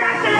Congratulations!